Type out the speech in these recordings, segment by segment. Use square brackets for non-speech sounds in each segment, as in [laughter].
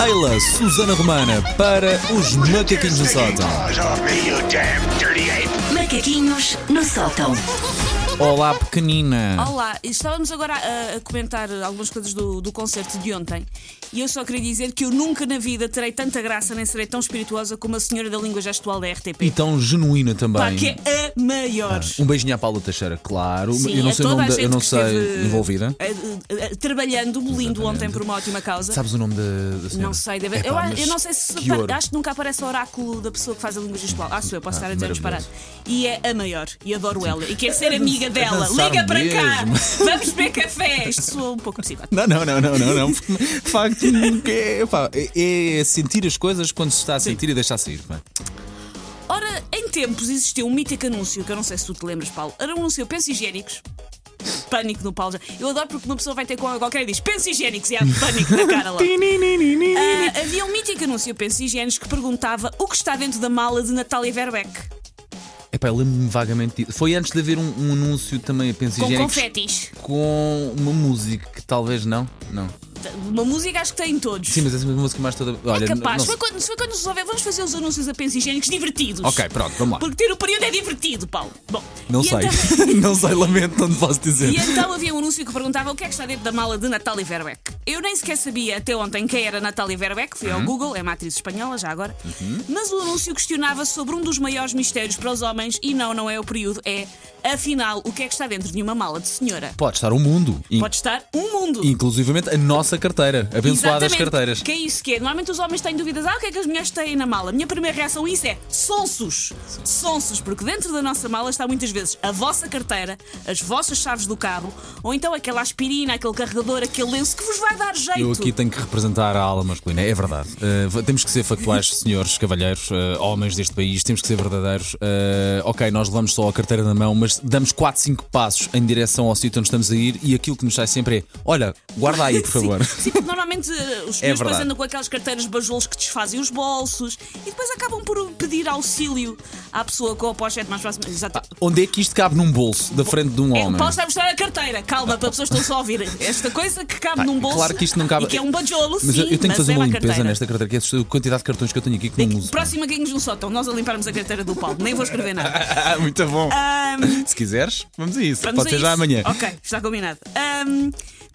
Ayla, Susana Romana, para os macaquinhos do sótão. Macaquinhos no sótão. Olá, pequenina. Olá, estávamos agora a, a comentar algumas coisas do, do concerto de ontem e eu só queria dizer que eu nunca na vida terei tanta graça nem serei tão espirituosa como a senhora da língua gestual da RTP. E tão genuína também. Pá, que é a maior. Um beijinho à Paula Teixeira, claro. Sim, eu não a sei o nome a da, eu não sei esteve, envolvida. eh, eh, trabalhando, lindo ontem por uma ótima causa. Sabes o nome da, da senhora? Não sei, deve... Epá, eu, eu não sei se acho que nunca aparece o oráculo da pessoa que faz a língua gestual. Ah, sou eu, posso estar a dizer disparado. E é a maior, e adoro ela. E quer ser amiga Liga para cá, [laughs] vamos beber café. Isto soa um pouco psicótico. Não, não, não, não, não, não. De facto, é, pá, é- é sentir as coisas quando se está a sentir e deixar sair. pá. Ora, em tempos existiu um mítico anúncio, que eu não sei se tu te lembras, Paulo. Era um anúncio pensos higiênicos. Pânico no Paulo. Eu adoro porque uma pessoa vai ter com água qualquer e diz pensos higiênicos e há pânico na cara lá. [laughs] Ah, havia um mítico anúncio pensos higiênicos que perguntava o que está dentro da mala de Natália Verbeck. Epá, eu lembro-me vagamente disso. Foi antes de haver um, um anúncio também a pensos Com confetis. com uma música que talvez não. Não. Uma música acho que tem em todos. Sim, mas essa música mais toda. Olha, é capaz. não- Foi quando, foi quando nos resolveu. Vamos fazer os anúncios a pensos higiênicos divertidos. Ok, pronto, vamos lá. Porque ter o período é divertido, Paulo. Bom, Não sei. então- [laughs] não sei, lamento, não te posso dizer. E então havia um anúncio que perguntava o que é que está dentro da mala de Natália Verbeck. Eu nem sequer sabia até ontem quem era Natália Verbeck, fui Uhum. ao Google, é uma atriz espanhola já agora. Mas o anúncio questionava sobre um dos maiores mistérios para os homens, e não, não é o período, é afinal o que é que está dentro de uma mala de senhora. Pode estar o mundo. In- Pode estar um mundo. Inclusivamente a nossa carteira. Abençoadas Exatamente. carteiras. Que é isso que é? Normalmente os homens têm dúvidas. Ah, o que é que as mulheres têm na mala? A minha primeira reação a isso é sonsos. Sonsos, porque dentro da nossa mala está muitas vezes a vossa carteira, as vossas chaves do carro, ou então aquela aspirina, aquele carregador, aquele lenço que vos vai dar jeito. Eu aqui tenho que representar a ala masculina, é verdade. Uh, temos que ser factuais, [laughs] senhores, cavalheiros, uh, homens deste país, temos que ser verdadeiros. Uh, ok, nós levamos só a carteira na mão, mas damos 4, 5 passos em direção ao sítio onde estamos a ir e aquilo que nos sai sempre é: olha, guarda aí, por favor. Sim, sim, normalmente os senhores verdade. depois andam com aquelas carteiras bajolos que desfazem os bolsos e depois acabam por pedir auxílio à pessoa com a pochete mais próxima. Exato. Onde é que isto cabe num bolso da frente de um É, homem? posso estar a mostrar a carteira, calma, para pessoas que estão só a ouvir. Esta coisa que cabe Ah, num bolso. Claro que isto não cabe- E que é um bajolo, Mas sim, eu, eu tenho que fazer é uma limpeza carteira. nesta carteira, que é a quantidade de cartões que eu tenho aqui que não uso. Próxima Guinhos no sótão, nós a limparmos a carteira do Paulo. Nem vou escrever nada. [laughs] Muito bom. Ahm, Se quiseres, vamos a isso. vamos Pode a ser já isso. amanhã. Ok, está combinado. Ahm,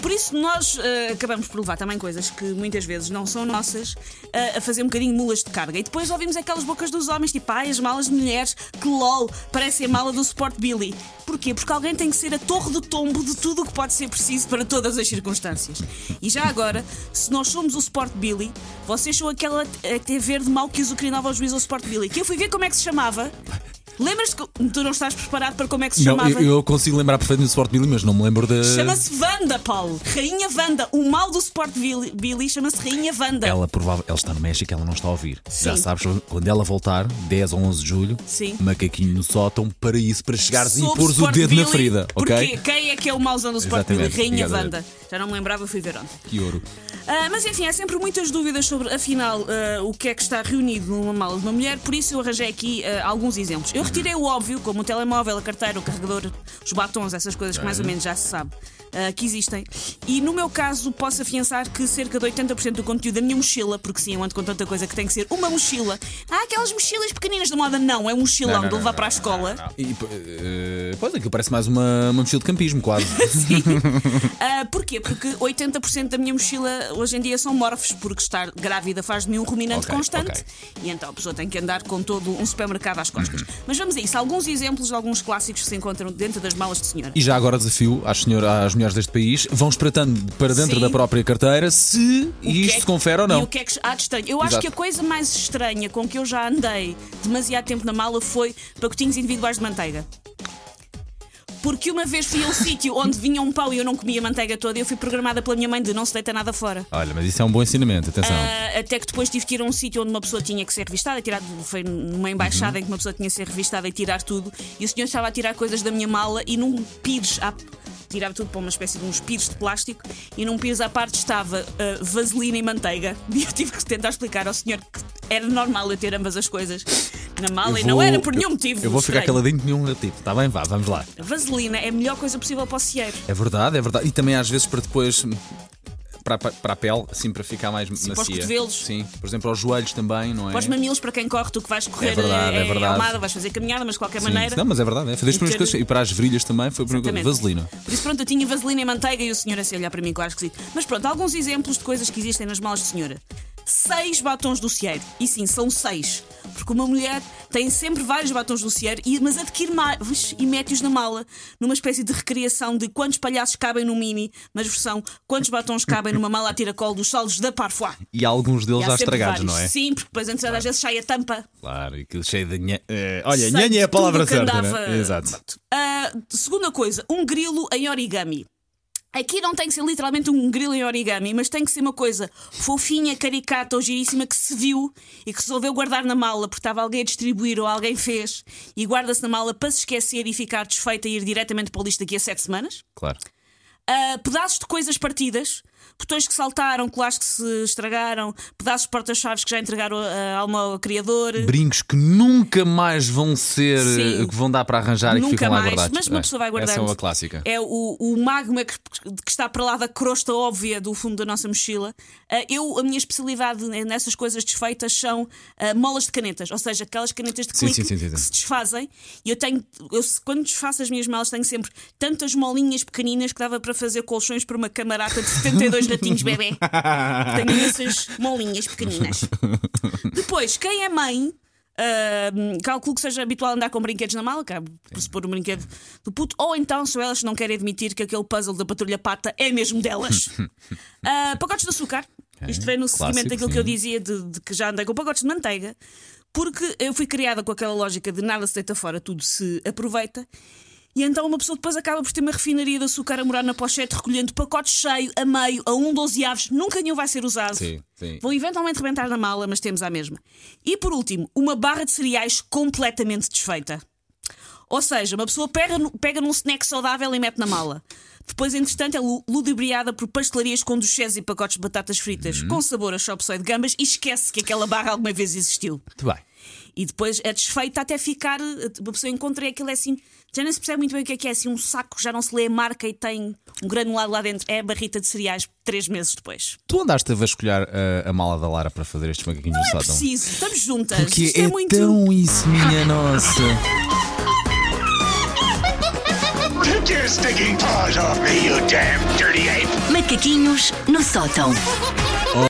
por isso, nós ah, acabamos por levar também coisas que muitas vezes não são nossas ah, a fazer um bocadinho mulas de carga. E depois ouvimos aquelas bocas dos homens, tipo, ai, as malas de mulheres, que lol, parece a mala do Sport Billy. Porquê? Porque alguém tem que ser a torre do tombo de tudo o que pode ser preciso para todas as circunstâncias. E já agora, se nós somos o Sport Billy, vocês são aquela ET verde mau que azucrinava o juiz ao Sport Billy. Que eu fui ver como é que se chamava. Lembras-te que tu não estás preparado para como é que se Não, chamava? eu, eu consigo lembrar perfeitamente do Sport Billy, mas não me lembro da. Chama-se Wanda, Paulo. Rainha Wanda. O mal do Sport Billy, Billy chama-se Rainha Wanda. Ela provável, ela está no México, ela não está a ouvir. Já Sim. sabes, quando ela voltar, 10 ou 11 de julho, Sim. macaquinho no sótão para isso, para chegares e Sobre pôres o dedo na Billy, ferida, ok? Porque quem é que é o mauzão do Sport Billy? Exatamente, Rainha exatamente. Wanda. Já não me lembrava, fui ver ontem. Que ouro. Ah, mas enfim, há sempre muitas dúvidas sobre, afinal, ah, o que é que está reunido numa mala de uma mulher, por isso eu arranjei aqui ah, alguns exemplos. Eu retirei o óbvio, como o telemóvel, a carteira, o carregador, os batons, essas coisas que mais ou menos já se sabe. ah, que existem, e no meu caso posso afiançar que cerca de 80% do conteúdo da minha mochila, porque sim, eu ando com tanta coisa que tem que ser uma mochila. Ah, aquelas mochilas pequeninas de moda, não, é um mochilão de levar para a escola. E, eh, pois aquilo parece mais uma, uma mochila de campismo, quase. [laughs] [laughs] Ah, porquê? Porque 80% da minha mochila hoje em dia são morfos, porque estar grávida faz de mim um ruminante Ok, constante ok. e então a pessoa tem que andar com todo um supermercado às costas. Mas vamos a isso, alguns exemplos de alguns clássicos que se encontram dentro das malas de senhora. E já agora desafio às, senhora, às mulheres deste país, vão espreitando para dentro Sim. da própria carteira se O que isto é se que- confere ou não. E o que é que há de estranho? Eu acho Exato. que a coisa mais estranha com que eu já andei demasiado tempo na mala foi pacotinhos individuais de manteiga. Porque uma vez fui a um [laughs] sítio onde vinha um pão e eu não comia manteiga toda e eu fui programada pela minha mãe de não se deita nada fora. Olha, mas isso é um bom ensinamento, atenção. Ah, até que depois tive que ir a um sítio onde uma pessoa tinha que ser revistada, tirar, foi numa embaixada em que uma pessoa tinha que ser revistada e tirar tudo, e o senhor estava a tirar coisas da minha mala e num pires à- tirava tudo para uma espécie de uns pires de plástico e num pires à parte estava ah, vaselina e manteiga. [laughs] E eu tive que tentar explicar ao senhor que era normal eu ter ambas as coisas na mala e não era por nenhum eu- motivo. Eu vou ficar estranho. caladinho nenhum tipo. Está bem, vá, vamos lá. Vaselina é a melhor coisa possível para o cieiro. É verdade, é verdade. E também às vezes para depois. para, para, a pele, assim para ficar mais macia. para os cotovelos. Sim, por exemplo, aos joelhos também, não é? Para os mamilos, para quem corre, tu que vais correr É verdade, é é, verdade. almada, vais fazer caminhada, mas de qualquer Sim. maneira. Não, mas é verdade, é. Foi das E primeiras ter- coisas. E para as virilhas também foi a primeira coisa. Vaselina. Por isso, pronto, eu tinha vaselina e manteiga e o senhor assim olhar para mim, claro esquisito. Mas pronto, alguns exemplos de coisas que existem nas malas de senhora. Seis batons do Cieiro. E sim, são seis. Porque uma mulher tem sempre vários batons do Cieiro, mas adquire mais e mete-os na mala, numa espécie de recriação de quantos palhaços cabem no mini, mas versão quantos batons cabem numa mala a tiracolo dos saldos da Parfois. E alguns deles E já estragados, vários. não é? Sim, porque depois antes às vezes sai a tampa. Claro, e aquilo cheio de. nhe- eh, olha, nhanha é a palavra certa, andava- né? Exato. Ah, segunda coisa, um grilo em origami. Aqui não tem que ser literalmente um grilo em origami, mas tem que ser uma coisa fofinha, caricata ou giríssima que se viu e que resolveu guardar na mala porque estava alguém a distribuir ou alguém fez e guarda-se na mala para se esquecer e ficar desfeita e ir diretamente para o lixo daqui a sete semanas. Claro. Ah, pedaços de coisas partidas, botões que saltaram, colares que se estragaram, pedaços de porta-chaves que já entregaram a alma ao criador. Brincos que nunca mais vão ser. Sim. eh, que vão dar para arranjar e que Nunca ficam lá mais, guardados. mas uma É, pessoa vai guardando. Essa é uma clássica. É o, o magma que, que está para lá da crosta óbvia do fundo da nossa mochila. Ah, eu, a minha especialidade nessas coisas desfeitas são molas de canetas, ou seja, aquelas canetas de Sim, clique sim, sim, sim, sim. que se desfazem. E eu tenho, eu, quando desfaço as minhas malas, tenho sempre tantas molinhas pequeninas que dava para fazer colchões para uma camarata de 72 ratinhos [laughs] bebê. Tenho imensas molinhas pequeninas. Depois, quem é mãe. ah, calculo que seja habitual andar com brinquedos na mala, cabe pressupor um brinquedo do puto, ou então são elas que não querem admitir que aquele puzzle da patrulha pata é mesmo delas. [laughs] Ah, pacotes de açúcar. Isto vem no clássico, seguimento daquilo que eu sim. dizia de, de que já andei com pacotes de manteiga, porque eu fui criada com aquela lógica de nada se deita fora, tudo se aproveita. E então uma pessoa depois acaba por ter uma refinaria de açúcar a morar na pochete, recolhendo pacotes cheio, a meio, a um, 12 aves, nunca nenhum vai ser usado. Sim, sim. Vão eventualmente rebentar na mala, mas temos a mesma. E por último, uma barra de cereais completamente desfeita. Ou seja, uma pessoa pega, pega num snack saudável e mete na mala. Depois, entretanto, é lu- ludibriada por pastelarias com duchés e pacotes de batatas fritas Uhum. com sabor a chop suey de gambas e esquece que aquela barra alguma vez existiu. Muito bem. E depois é desfeita até ficar. Uma pessoa encontra e aquilo é assim. Já não se percebe muito bem o que é que é assim. Um saco, já não se lê a marca e tem um granulado lá dentro. É a barrita de cereais três meses depois. Tu andaste a vasculhar a, a mala da Lara para fazer estes macaquinhos no Não é preciso, estamos juntas. Porque Isto é, é, muito. tão isso, minha nossa. Take your stinking paws off me, you damn dirty ape! Macaquinhos no sótão.